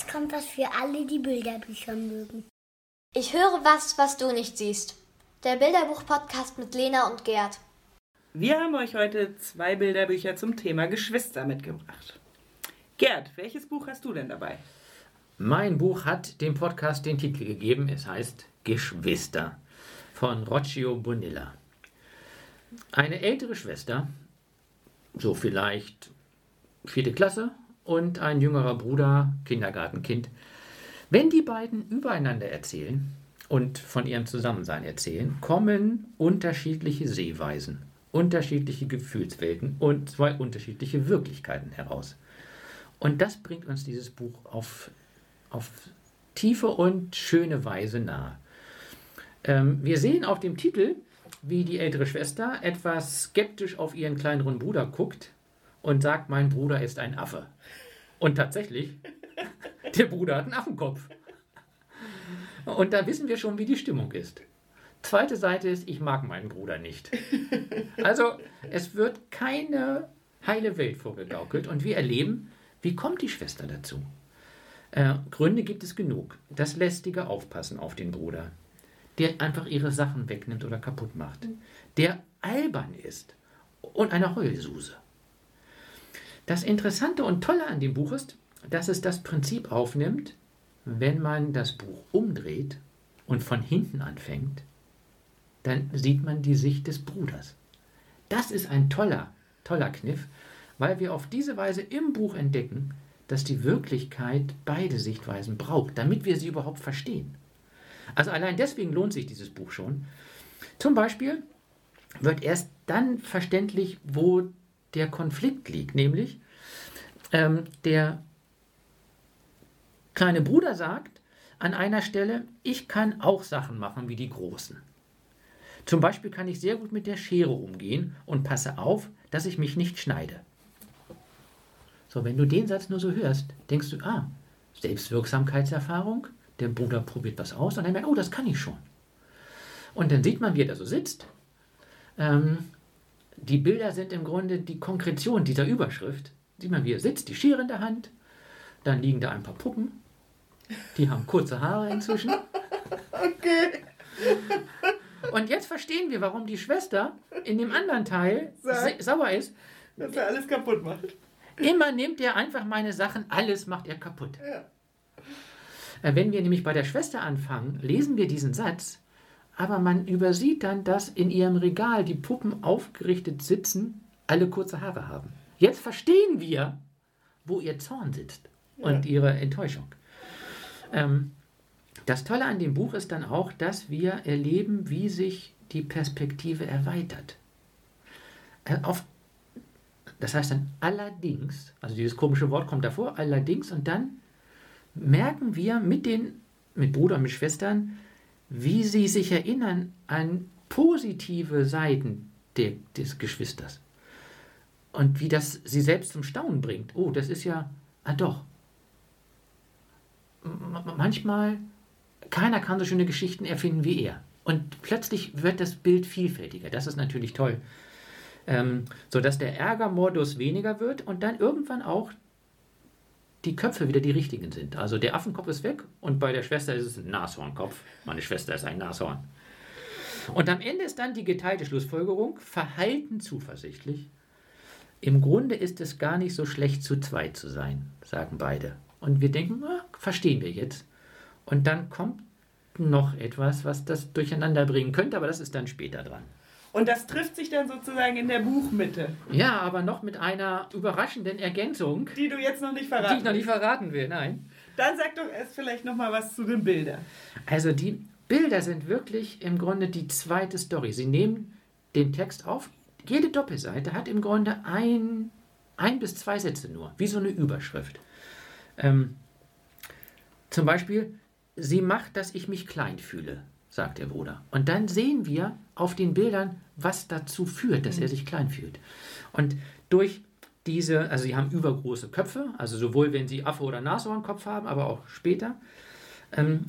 jetzt kommt was für alle, die Bilderbücher mögen. Ich höre was, was du nicht siehst. Der Bilderbuch-Podcast mit Lena und Gerd. Wir haben euch heute zwei Bilderbücher zum Thema Geschwister mitgebracht. Gerd, welches Buch hast du denn dabei? Mein Buch hat dem Podcast den Titel gegeben. Es heißt Geschwister von Roccio Bonilla. Eine ältere Schwester, so vielleicht vierte Klasse, und ein jüngerer Bruder, Kindergartenkind. Wenn die beiden übereinander erzählen und von ihrem Zusammensein erzählen, kommen unterschiedliche Sehweisen, unterschiedliche Gefühlswelten und zwei unterschiedliche Wirklichkeiten heraus. Und das bringt uns dieses Buch auf, auf tiefe und schöne Weise nahe. Ähm, wir sehen auf dem Titel, wie die ältere Schwester etwas skeptisch auf ihren kleineren Bruder guckt und sagt, mein Bruder ist ein Affe. Und tatsächlich, der Bruder hat einen Affenkopf. Und da wissen wir schon, wie die Stimmung ist. Zweite Seite ist, ich mag meinen Bruder nicht. Also es wird keine heile Welt vorgegaukelt und wir erleben, wie kommt die Schwester dazu? Äh, Gründe gibt es genug. Das lästige Aufpassen auf den Bruder, der einfach ihre Sachen wegnimmt oder kaputt macht, der albern ist und eine Heulsuse. Das Interessante und Tolle an dem Buch ist, dass es das Prinzip aufnimmt, wenn man das Buch umdreht und von hinten anfängt, dann sieht man die Sicht des Bruders. Das ist ein toller, toller Kniff, weil wir auf diese Weise im Buch entdecken, dass die Wirklichkeit beide Sichtweisen braucht, damit wir sie überhaupt verstehen. Also allein deswegen lohnt sich dieses Buch schon. Zum Beispiel wird erst dann verständlich, wo der Konflikt liegt, nämlich ähm, der kleine Bruder sagt an einer Stelle, ich kann auch Sachen machen wie die Großen. Zum Beispiel kann ich sehr gut mit der Schere umgehen und passe auf, dass ich mich nicht schneide. So, wenn du den Satz nur so hörst, denkst du, ah, Selbstwirksamkeitserfahrung, der Bruder probiert was aus und dann merkt, oh, das kann ich schon. Und dann sieht man, wie er da so sitzt. Ähm, die Bilder sind im Grunde die Konkretion dieser Überschrift. Sieht man, wie er sitzt, die Schere in der Hand, dann liegen da ein paar Puppen, die haben kurze Haare inzwischen. Okay. Und jetzt verstehen wir, warum die Schwester in dem anderen Teil sauer ist. Dass er alles kaputt macht. Immer nimmt er einfach meine Sachen, alles macht er kaputt. Ja. Äh, wenn wir nämlich bei der Schwester anfangen, lesen wir diesen Satz, aber man übersieht dann, dass in ihrem Regal die Puppen aufgerichtet sitzen, alle kurze Haare haben. Jetzt verstehen wir, wo ihr Zorn sitzt und ja. ihre Enttäuschung. Ähm, das Tolle an dem Buch ist dann auch, dass wir erleben, wie sich die Perspektive erweitert. Äh, auf das heißt dann allerdings, also dieses komische Wort kommt davor, allerdings, und dann merken wir mit den, mit Bruder und mit Schwestern, wie sie sich erinnern an positive Seiten de, des Geschwisters. Und wie das sie selbst zum Staunen bringt. Oh, das ist ja, ah doch. Manchmal, keiner kann so schöne Geschichten erfinden wie er. Und plötzlich wird das Bild vielfältiger. Das ist natürlich toll ähm, sodass der Ärgermodus weniger wird und dann irgendwann auch die Köpfe wieder die richtigen sind. Also der Affenkopf ist weg und bei der Schwester ist es ein Nashornkopf. Meine Schwester ist ein Nashorn. Und am Ende ist dann die geteilte Schlussfolgerung, verhalten zuversichtlich. Im Grunde ist es gar nicht so schlecht, zu zweit zu sein, sagen beide. Und wir denken, na, verstehen wir jetzt. Und dann kommt noch etwas, was das durcheinander bringen könnte, aber das ist dann später dran. Und das trifft sich dann sozusagen in der Buchmitte. Ja, aber noch mit einer überraschenden Ergänzung. Die du jetzt noch nicht verraten Die ich noch nicht verraten will, nein. Dann sag doch erst vielleicht noch mal was zu den Bildern. Also die Bilder sind wirklich im Grunde die zweite Story. Sie nehmen den Text auf. Jede Doppelseite hat im Grunde ein, ein bis zwei Sätze nur, wie so eine Überschrift. Ähm, zum Beispiel, sie macht, dass ich mich klein fühle sagt der Bruder. Und dann sehen wir auf den Bildern, was dazu führt, dass er sich klein fühlt. Und durch diese, also sie haben übergroße Köpfe, also sowohl wenn sie Affe- oder Nashornkopf haben, aber auch später, ähm,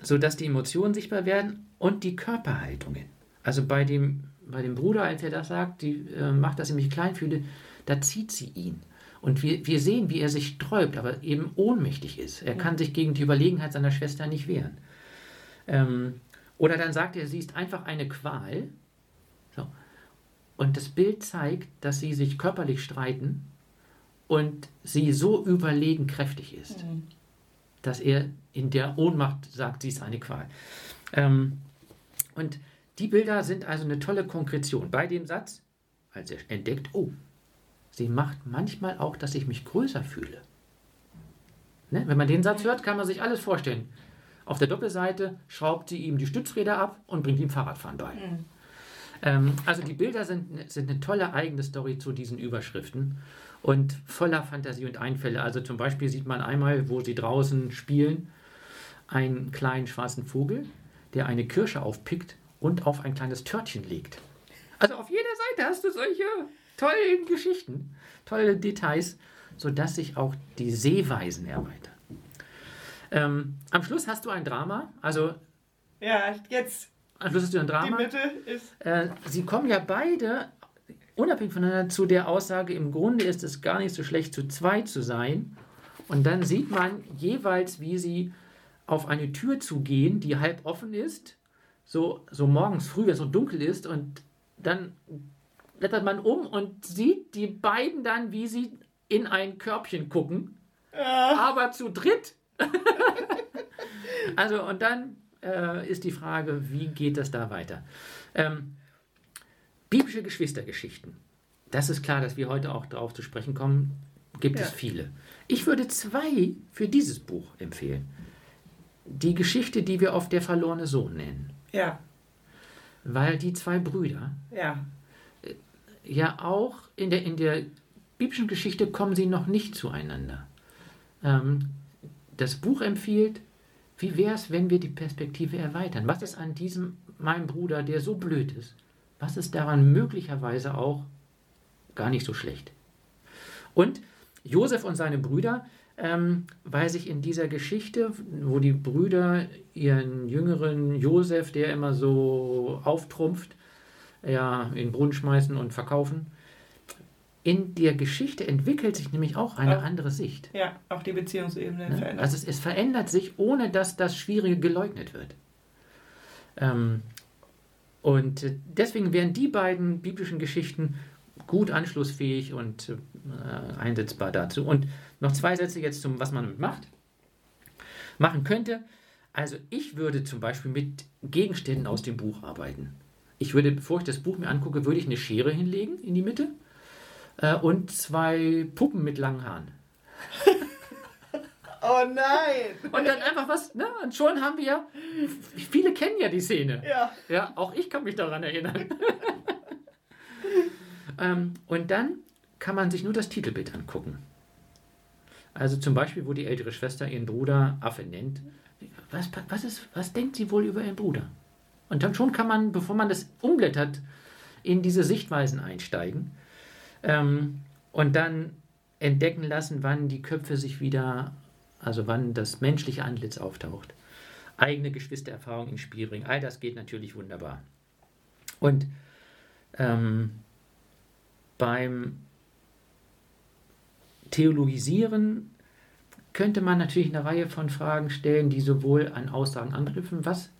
sodass die Emotionen sichtbar werden und die Körperhaltungen. Also bei dem, bei dem Bruder, als er das sagt, die äh, macht, dass ich mich klein fühle, da zieht sie ihn. Und wir, wir sehen, wie er sich sträubt, aber eben ohnmächtig ist. Er kann sich gegen die Überlegenheit seiner Schwester nicht wehren. Ähm, oder dann sagt er, sie ist einfach eine Qual. So. Und das Bild zeigt, dass sie sich körperlich streiten und sie so überlegen kräftig ist, dass er in der Ohnmacht sagt, sie ist eine Qual. Ähm, und die Bilder sind also eine tolle Konkretion. Bei dem Satz, als er entdeckt, oh, sie macht manchmal auch, dass ich mich größer fühle. Ne? Wenn man den Satz hört, kann man sich alles vorstellen. Auf der Doppelseite schraubt sie ihm die Stützräder ab und bringt ihm Fahrradfahren bei. Ähm, also die Bilder sind, sind eine tolle eigene Story zu diesen Überschriften und voller Fantasie und Einfälle. Also zum Beispiel sieht man einmal, wo sie draußen spielen, einen kleinen schwarzen Vogel, der eine Kirsche aufpickt und auf ein kleines Törtchen legt. Also auf jeder Seite hast du solche tollen Geschichten, tolle Details, sodass sich auch die Sehweisen erweitern. Ähm, am Schluss hast du ein Drama, also Ja, jetzt am Schluss hast du ein die Drama. Mitte ist. Äh, sie kommen ja beide unabhängig voneinander zu der Aussage, im Grunde ist es gar nicht so schlecht, zu zweit zu sein. Und dann sieht man jeweils, wie sie auf eine Tür zugehen, die halb offen ist, so, so morgens früh, wenn es so dunkel ist, und dann blättert man um und sieht die beiden dann, wie sie in ein Körbchen gucken, aber zu dritt. also, und dann äh, ist die Frage, wie geht das da weiter? Ähm, biblische Geschwistergeschichten. Das ist klar, dass wir heute auch darauf zu sprechen kommen. Gibt es Ja. viele. Ich würde zwei für dieses Buch empfehlen. Die Geschichte, die wir oft der verlorene Sohn nennen. Ja, Weil die zwei Brüder ja. ja auch in der, in der biblischen Geschichte kommen sie noch nicht zueinander. Ähm, das Buch empfiehlt, wie wäre es, wenn wir die Perspektive erweitern? Was ist an diesem, meinem Bruder, der so blöd ist, was ist daran möglicherweise auch gar nicht so schlecht? Und Josef und seine Brüder, ähm, weil sich in dieser Geschichte, wo die Brüder ihren jüngeren Josef, der immer so auftrumpft, ja, in den Brunnen schmeißen und verkaufen. In der Geschichte entwickelt sich nämlich auch eine Auch- andere Sicht. Ja, auch die Beziehungsebene Ne? verändert. Also es, es verändert sich, ohne dass das Schwierige geleugnet wird. Ähm, und äh, deswegen wären die beiden biblischen Geschichten gut anschlussfähig und äh, einsetzbar dazu. Und noch zwei Sätze jetzt zum, was man damit macht. Machen könnte. Also ich würde zum Beispiel mit Gegenständen aus dem Buch arbeiten. Ich würde, bevor ich das Buch mir angucke, würde ich eine Schere hinlegen in die Mitte äh, und zwei Puppen mit langen Haaren. oh nein! Und dann einfach was, ne? Und schon haben wir, viele kennen ja die Szene. Ja. Ja, auch ich kann mich daran erinnern. ähm, und dann kann man sich nur das Titelbild angucken. Also zum Beispiel, wo die ältere Schwester ihren Bruder Affe nennt. Was, was, ist, was denkt sie wohl über ihren Bruder? Und dann schon kann man, bevor man das umblättert, in diese Sichtweisen einsteigen ähm, und dann entdecken lassen, wann die Köpfe sich wieder, also wann das menschliche Antlitz auftaucht. Eigene Geschwistererfahrung ins Spiel bringen. All das geht natürlich wunderbar. Und ähm, beim Theologisieren könnte man natürlich eine Reihe von Fragen stellen, die sowohl an Aussagen anknüpfen, was,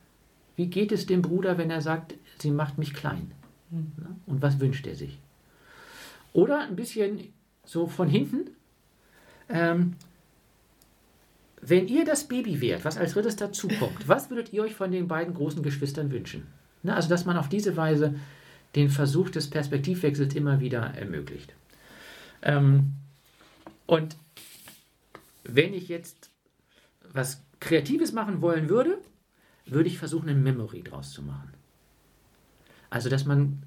wie geht es dem Bruder, wenn er sagt, sie macht mich klein? Ne? Und was wünscht er sich? Oder ein bisschen so von hinten, ähm, wenn ihr das Baby wärt, was als drittes dazukommt, was würdet ihr euch von den beiden großen Geschwistern wünschen? Ne, also, dass man auf diese Weise den Versuch des Perspektivwechsels immer wieder ermöglicht. Ähm, und wenn ich jetzt was Kreatives machen wollen würde, würde ich versuchen, ein Memory draus zu machen. Also, dass man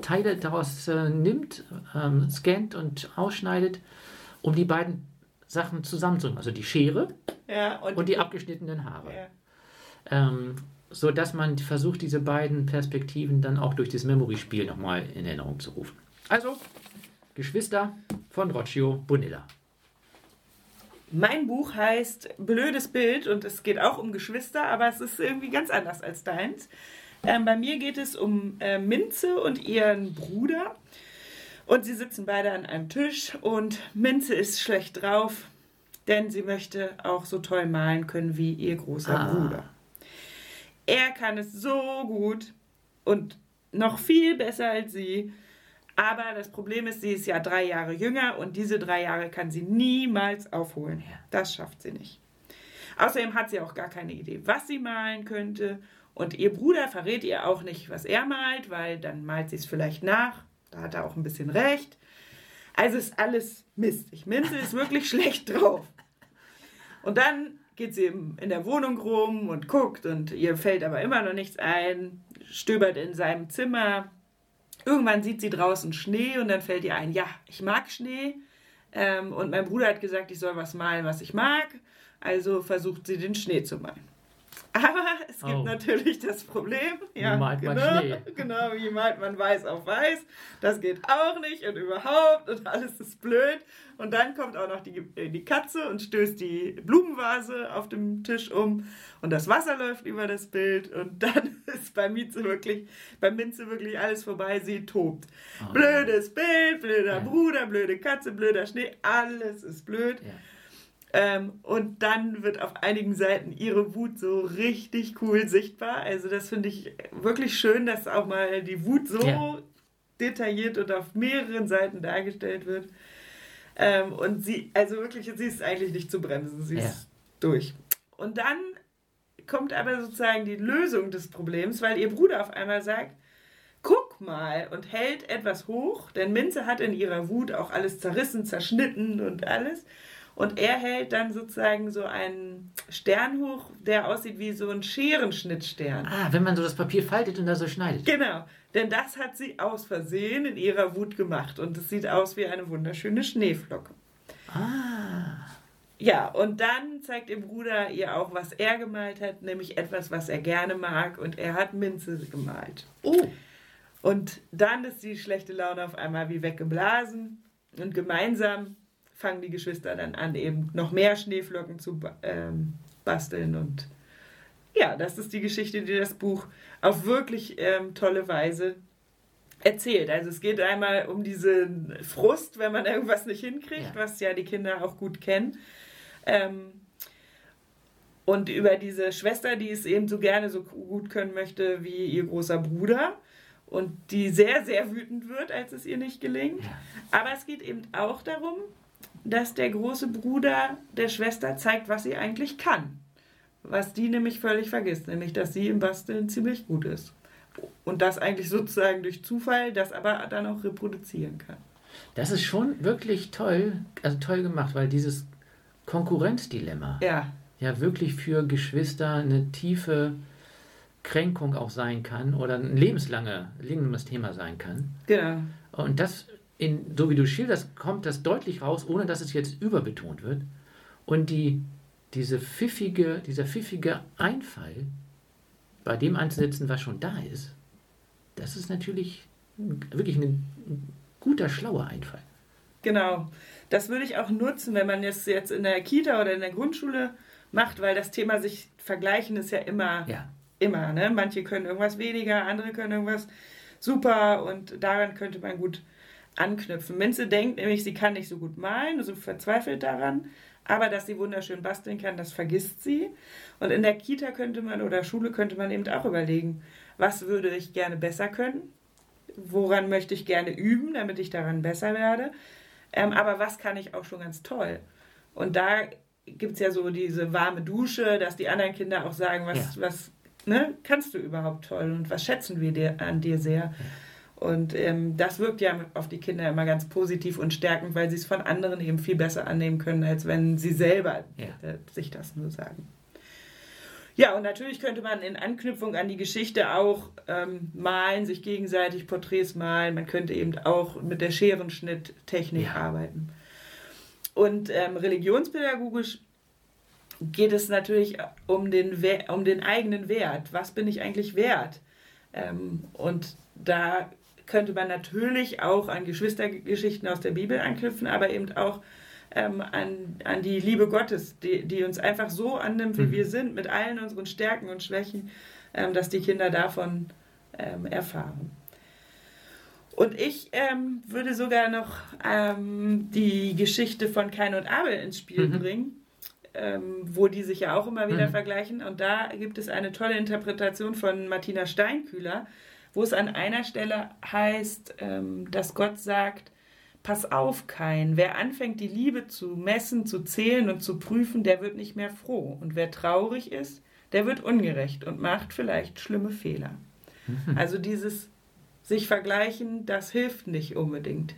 Teile daraus äh, nimmt, ähm, scannt und ausschneidet, um die beiden Sachen zusammenzubringen. Also die Schere Ja, und, und die abgeschnittenen Haare. ja. Ähm, so dass man versucht, diese beiden Perspektiven dann auch durch das Memory-Spiel nochmal in Erinnerung zu rufen. Also, Geschwister von Roccio Bonilla. Mein Buch heißt Blödes Bild und es geht auch um Geschwister, aber es ist irgendwie ganz anders als deins. Ähm, bei mir geht es um äh, Minze und ihren Bruder. Und sie sitzen beide an einem Tisch und Minze ist schlecht drauf, denn sie möchte auch so toll malen können wie ihr großer Ah. Bruder. Er kann es so gut und noch viel besser als sie. Aber das Problem ist, sie ist ja drei Jahre jünger und diese drei Jahre kann sie niemals aufholen. Das schafft sie nicht. Außerdem hat sie auch gar keine Idee, was sie malen könnte. Und ihr Bruder verrät ihr auch nicht, was er malt, weil dann malt sie es vielleicht nach. Da hat er auch ein bisschen recht. Also ist alles mistig. Minze ist wirklich schlecht drauf. Und dann geht sie in der Wohnung rum und guckt und ihr fällt aber immer noch nichts ein, stöbert in seinem Zimmer. Irgendwann sieht sie draußen Schnee und dann fällt ihr ein, ja, ich mag Schnee. Ähm, und mein Bruder hat gesagt, ich soll was malen, was ich mag. Also versucht sie den Schnee zu malen. Aber es gibt Oh. natürlich das Problem. Ja, malt man genau, Schnee? genau, wie malt man weiß auf weiß. Das geht auch nicht und überhaupt und alles ist blöd. Und dann kommt auch noch die, äh, die Katze und stößt die Blumenvase auf dem Tisch um und das Wasser läuft über das Bild und dann ist bei Minze wirklich, bei Minze wirklich alles vorbei. Sie tobt. Oh. Blödes Bild, blöder Ja. Bruder, blöde Katze, blöder Schnee, alles ist blöd. Ja. Ähm, und dann wird auf einigen Seiten ihre Wut so richtig cool sichtbar. Also das finde ich wirklich schön, dass auch mal die Wut so Ja. detailliert und auf mehreren Seiten dargestellt wird. Ähm, und sie, also wirklich, sie ist eigentlich nicht zu bremsen. Sie Ja. ist durch. Und dann kommt aber sozusagen die Lösung des Problems, weil ihr Bruder auf einmal sagt, guck mal und hält etwas hoch, denn Minze hat in ihrer Wut auch alles zerrissen, zerschnitten und alles. Und er hält dann sozusagen so einen Stern hoch, der aussieht wie so ein Scherenschnittstern. Ah, wenn man so das Papier faltet und da so schneidet. Genau, denn das hat sie aus Versehen in ihrer Wut gemacht und es sieht aus wie eine wunderschöne Schneeflocke. Ah. Ja, und dann zeigt ihr Bruder ihr auch, was er gemalt hat, nämlich etwas, was er gerne mag und er hat Minze gemalt. Oh. Und dann ist die schlechte Laune auf einmal wie weggeblasen und gemeinsam fangen die Geschwister dann an, eben noch mehr Schneeflocken zu ähm, basteln. Und ja, das ist die Geschichte, die das Buch auf wirklich ähm, tolle Weise erzählt. Also es geht einmal um diesen Frust, wenn man irgendwas nicht hinkriegt, Ja. was ja die Kinder auch gut kennen. Ähm, und über diese Schwester, die es eben so gerne so gut können möchte wie ihr großer Bruder und die sehr, sehr wütend wird, als es ihr nicht gelingt. Aber es geht eben auch darum, dass der große Bruder der Schwester zeigt, was sie eigentlich kann. Was die nämlich völlig vergisst, nämlich dass sie im Basteln ziemlich gut ist. Und das eigentlich sozusagen durch Zufall, das aber dann auch reproduzieren kann. Das ist schon wirklich toll, also toll gemacht, weil dieses Konkurrenzdilemma Ja, ja wirklich für Geschwister eine tiefe Kränkung auch sein kann oder ein lebenslange, lebendes Thema sein kann. genau. Und das, in, so wie du schilderst, kommt das deutlich raus, ohne dass es jetzt überbetont wird. Und die, diese pfiffige, dieser pfiffige Einfall, bei dem anzusetzen, was schon da ist, das ist natürlich wirklich ein, ein guter, schlauer Einfall. Genau. Das würde ich auch nutzen, wenn man es jetzt in der Kita oder in der Grundschule macht, weil das Thema sich vergleichen ist ja immer, Ja, immer. Ne? Manche können irgendwas weniger, andere können irgendwas super und daran könnte man gut anknüpfen. Minze denkt nämlich, sie kann nicht so gut malen, so verzweifelt daran, aber dass sie wunderschön basteln kann, das vergisst sie. Und in der Kita könnte man oder Schule könnte man eben auch überlegen, was würde ich gerne besser können? Woran möchte ich gerne üben, damit ich daran besser werde? Ähm, aber was kann ich auch schon ganz toll? Und da gibt es ja so diese warme Dusche, dass die anderen Kinder auch sagen, was, was ne, kannst du überhaupt toll und was schätzen wir dir, an dir sehr? Und ähm, das wirkt ja auf die Kinder immer ganz positiv und stärkend, weil sie es von anderen eben viel besser annehmen können, als wenn sie selber Ja. äh, sich das nur sagen. Ja, und natürlich könnte man in Anknüpfung an die Geschichte auch ähm, malen, sich gegenseitig Porträts malen. Man könnte eben auch mit der Scherenschnitttechnik Ja. arbeiten. Und ähm, religionspädagogisch geht es natürlich um den, We um den eigenen Wert. Was bin ich eigentlich wert? Ähm, und da könnte man natürlich auch an Geschwistergeschichten aus der Bibel anknüpfen, aber eben auch ähm, an, an die Liebe Gottes, die, die uns einfach so annimmt, wie Mhm. wir sind, mit allen unseren Stärken und Schwächen, ähm, dass die Kinder davon ähm, erfahren. Und ich ähm, würde sogar noch ähm, die Geschichte von Kain und Abel ins Spiel Mhm. bringen, ähm, wo die sich ja auch immer wieder Mhm. vergleichen. Und da gibt es eine tolle Interpretation von Martina Steinkühler, wo es an einer Stelle heißt, ähm, dass Gott sagt, Pass auf, Kain, wer anfängt, die Liebe zu messen, zu zählen und zu prüfen, der wird nicht mehr froh. Und wer traurig ist, der wird ungerecht und macht vielleicht schlimme Fehler. Also dieses sich vergleichen, das hilft nicht unbedingt.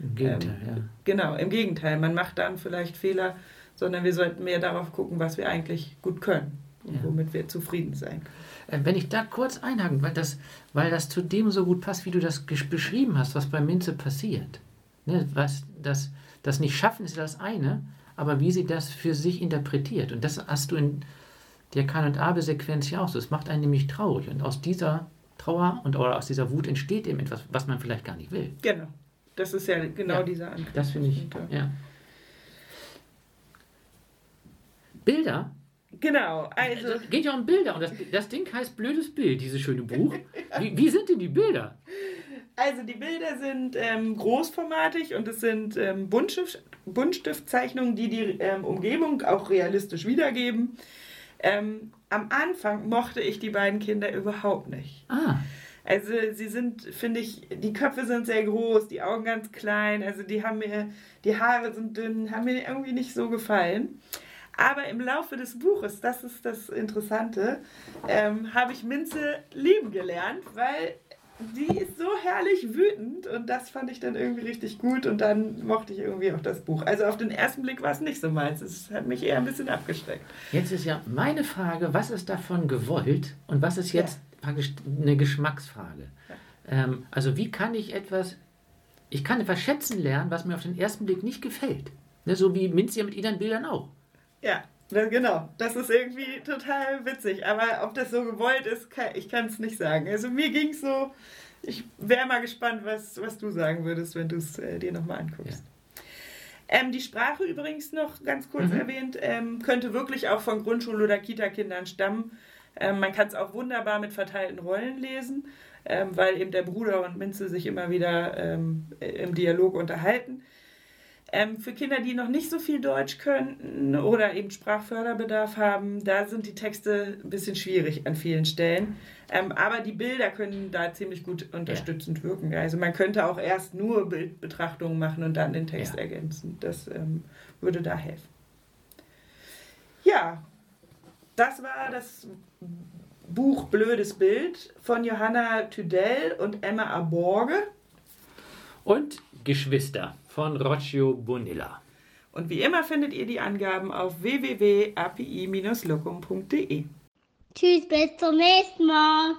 Im Gegenteil, ja. Genau, im Gegenteil, man macht dann vielleicht Fehler, sondern wir sollten mehr darauf gucken, was wir eigentlich gut können und Ja. womit wir zufrieden sein können. Äh, Wenn ich da kurz einhaken, weil das, weil das zu dem so gut passt, wie du das beschrieben hast, was bei Minze passiert. Ne, was, das, das Nicht-Schaffen ist das eine, aber wie sie das für sich interpretiert. Und das hast du in der Kan- und Abel-Sequenz ja auch so. Es macht einen nämlich traurig. Und aus dieser Trauer und oder aus dieser Wut entsteht eben etwas, was man vielleicht gar nicht will. Genau, das ist ja genau Ja, dieser Angriff. Das finde ich, ja. Bilder Genau, also Also, geht ja um Bilder und das, das Ding heißt Blödes Bild, dieses schöne Buch. Wie, wie sind denn die Bilder? Also die Bilder sind ähm, großformatig und es sind ähm, Buntstift, Buntstiftzeichnungen, die die ähm, Umgebung auch realistisch wiedergeben. Ähm, am Anfang mochte ich die beiden Kinder überhaupt nicht. Ah, Also sie sind, finde ich, die Köpfe sind sehr groß, die Augen ganz klein, also die haben mir, die Haare sind dünn, haben mir irgendwie nicht so gefallen. Aber im Laufe des Buches, das ist das Interessante, ähm, habe ich Minze lieben gelernt, weil die ist so herrlich wütend und das fand ich dann irgendwie richtig gut und dann mochte ich irgendwie auch das Buch. Also auf den ersten Blick war es nicht so meins, es hat mich eher ein bisschen abgeschreckt. jetzt ist ja meine Frage, was ist davon gewollt und was ist jetzt praktisch eine Geschmacksfrage? Ähm, also wie kann ich etwas, ich kann etwas schätzen lernen, was mir auf den ersten Blick nicht gefällt. Ne, so wie Minz ja mit ihren Bildern auch. Ja, das, genau. Das ist irgendwie total witzig. Aber ob das so gewollt ist, kann, ich kann es nicht sagen. Also mir ging es so, ich wäre mal gespannt, was, was du sagen würdest, wenn du es äh, dir nochmal anguckst. Ähm, die Sprache übrigens noch ganz kurz Mhm. erwähnt, ähm, könnte wirklich auch von Grundschul- oder Kita-Kindern stammen. Ähm, man kann es auch wunderbar mit verteilten Rollen lesen, ähm, weil eben der Bruder und Minze sich immer wieder ähm, im Dialog unterhalten. Ähm, für Kinder, die noch nicht so viel Deutsch können oder eben Sprachförderbedarf haben, da sind die Texte ein bisschen schwierig an vielen Stellen. Ähm, aber die Bilder können da ziemlich gut unterstützend wirken. Also man könnte auch erst nur Bildbetrachtungen machen und dann den Text Ja. ergänzen. Das ähm, würde da helfen. Ja, das war das Buch Blödes Bild von Johanna Tüdell und Emma Aborge. Und Geschwister von Roccio Bonilla. Und wie immer findet ihr die Angaben auf www.api-locum.de. Tschüss, bis zum nächsten Mal.